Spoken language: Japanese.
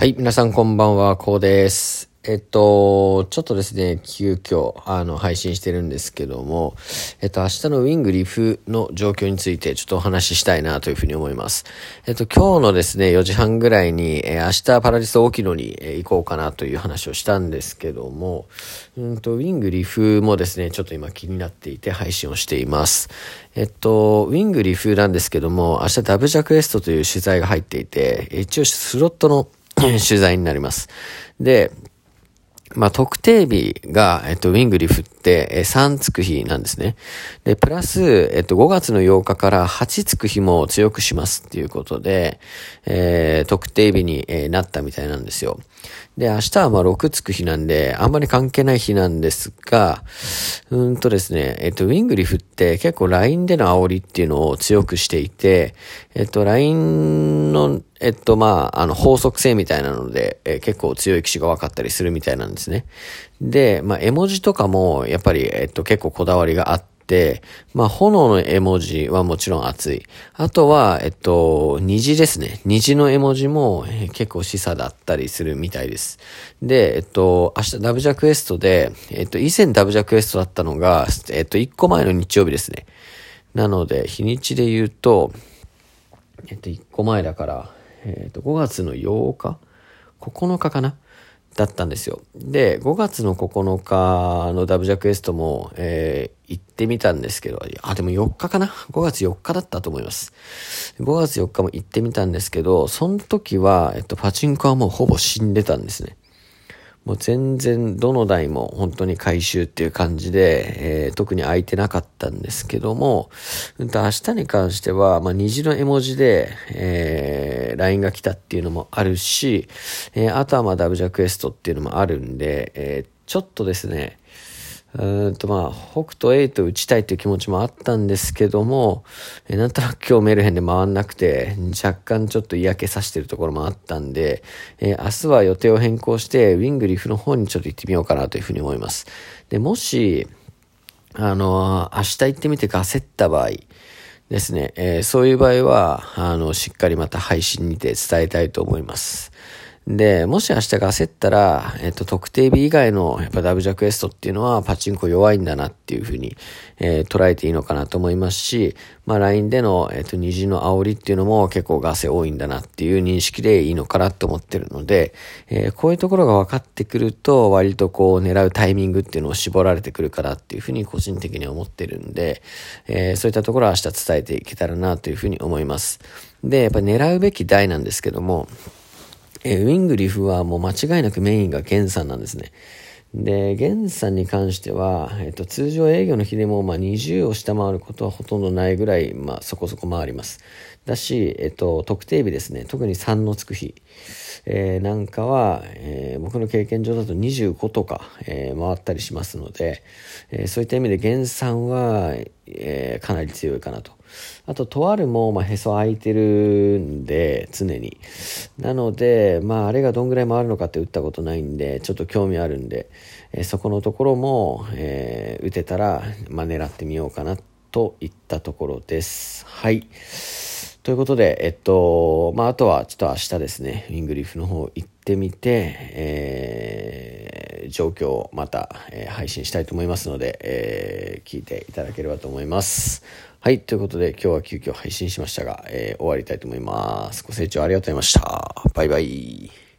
はい、皆さんこんばんは、こうです。えっと、ちょっとですね、急遽、あの、配信してるんですけども、えっと、明日のウィングリフの状況についてちょっとお話ししたいなというふうに思います。えっと、今日のですね、4時半ぐらいに、えー、明日パラディス沖野に、えー、行こうかなという話をしたんですけども、うんと、ウィングリフもですね、ちょっと今気になっていて配信をしています。えっと、ウィングリフなんですけども、明日ダブジャクエストという取材が入っていて、一応スロットの 取材になります。で、まあ、特定日が、えっと、ウィングリフって、え3つく日なんですね。で、プラス、えっと、5月の8日から8つく日も強くしますっていうことで、えー、特定日に、えー、なったみたいなんですよ。で、明日はまあ6つく日なんで、あんまり関係ない日なんですが、うんとですね、えっと、ウィングリフって結構 LINE での煽りっていうのを強くしていて、えっと、LINE の、えっと、まあ、あの、法則性みたいなので、え結構強い機種が分かったりするみたいなんですね。で、まあ、絵文字とかも、やっぱり、えっと、結構こだわりがあって、、まあ、炎の絵文字はもちろん熱い。あとは、えっと、虹ですね。虹の絵文字も、えー、結構示唆だったりするみたいです。で、えっと、明日ダブジャクエストで、えっと、以前ダブジャクエストだったのが、えっと、1個前の日曜日ですね。なので、日にちで言うと、えっと、1個前だから、えっと、5月の8日 ?9 日かな？だったんですよ。で、5月の9日のダブジャクエストも、えー、行ってみたんですけど、あ、でも4日かな ?5 月4日だったと思います。5月4日も行ってみたんですけど、その時は、えっと、パチンコはもうほぼ死んでたんですね。もう全然どの台も本当に回収っていう感じで、えー、特に空いてなかったんですけども、うんと明日に関しては、まあ、虹の絵文字で、えー、LINE が来たっていうのもあるし、えー、あとはまあダブジャクエストっていうのもあるんで、えー、ちょっとですね、うんとまあ、北斗 A と打ちたいという気持ちもあったんですけども、えなんとなく今日メルヘンで回んなくて、若干ちょっと嫌気さしてるところもあったんで、えー、明日は予定を変更して、ウィングリフの方にちょっと行ってみようかなというふうに思います。で、もし、あのー、明日行ってみてガセった場合、ですね、えー、そういう場合は、あの、しっかりまた配信にて伝えたいと思います。で、もし明日が焦ったら、えっと、特定日以外の、やっぱダブジャクエストっていうのはパチンコ弱いんだなっていうふうに、えー、捉えていいのかなと思いますし、まあ LINE での、えっと、虹の煽りっていうのも結構ガセ多いんだなっていう認識でいいのかなと思ってるので、えー、こういうところが分かってくると、割とこう狙うタイミングっていうのを絞られてくるからっていうふうに個人的に思ってるんで、えー、そういったところは明日伝えていけたらなというふうに思います。で、やっぱ狙うべき台なんですけども、えー、ウィングリフはもう間違いなくメインがゲンさんなんですね。で、ゲンさんに関しては、えっと、通常営業の日でも、まあ、20を下回ることはほとんどないぐらい、まあ、そこそこ回ります。だし、えっと、特定日ですね、特に3のつく日、えー、なんかは、え、僕の経験上だと25とか、え、回ったりしますので、えそういった意味で減産は、えかなり強いかなと。あと、とあるも、まあ、へそ空いてるんで、常に。なので、まあ、あれがどんぐらい回るのかって打ったことないんで、ちょっと興味あるんで、えそこのところも、え打てたら、まあ、狙ってみようかなといったところです。はい。ということで、えっと、まあ、あとはちょっと明日ですね、ウィングリーフの方行ってみて、えー、状況をまた、えー、配信したいと思いますので、えー、聞いていただければと思います。はい、ということで今日は急遽配信しましたが、えー、終わりたいと思います。ご清聴ありがとうございました。バイバイ。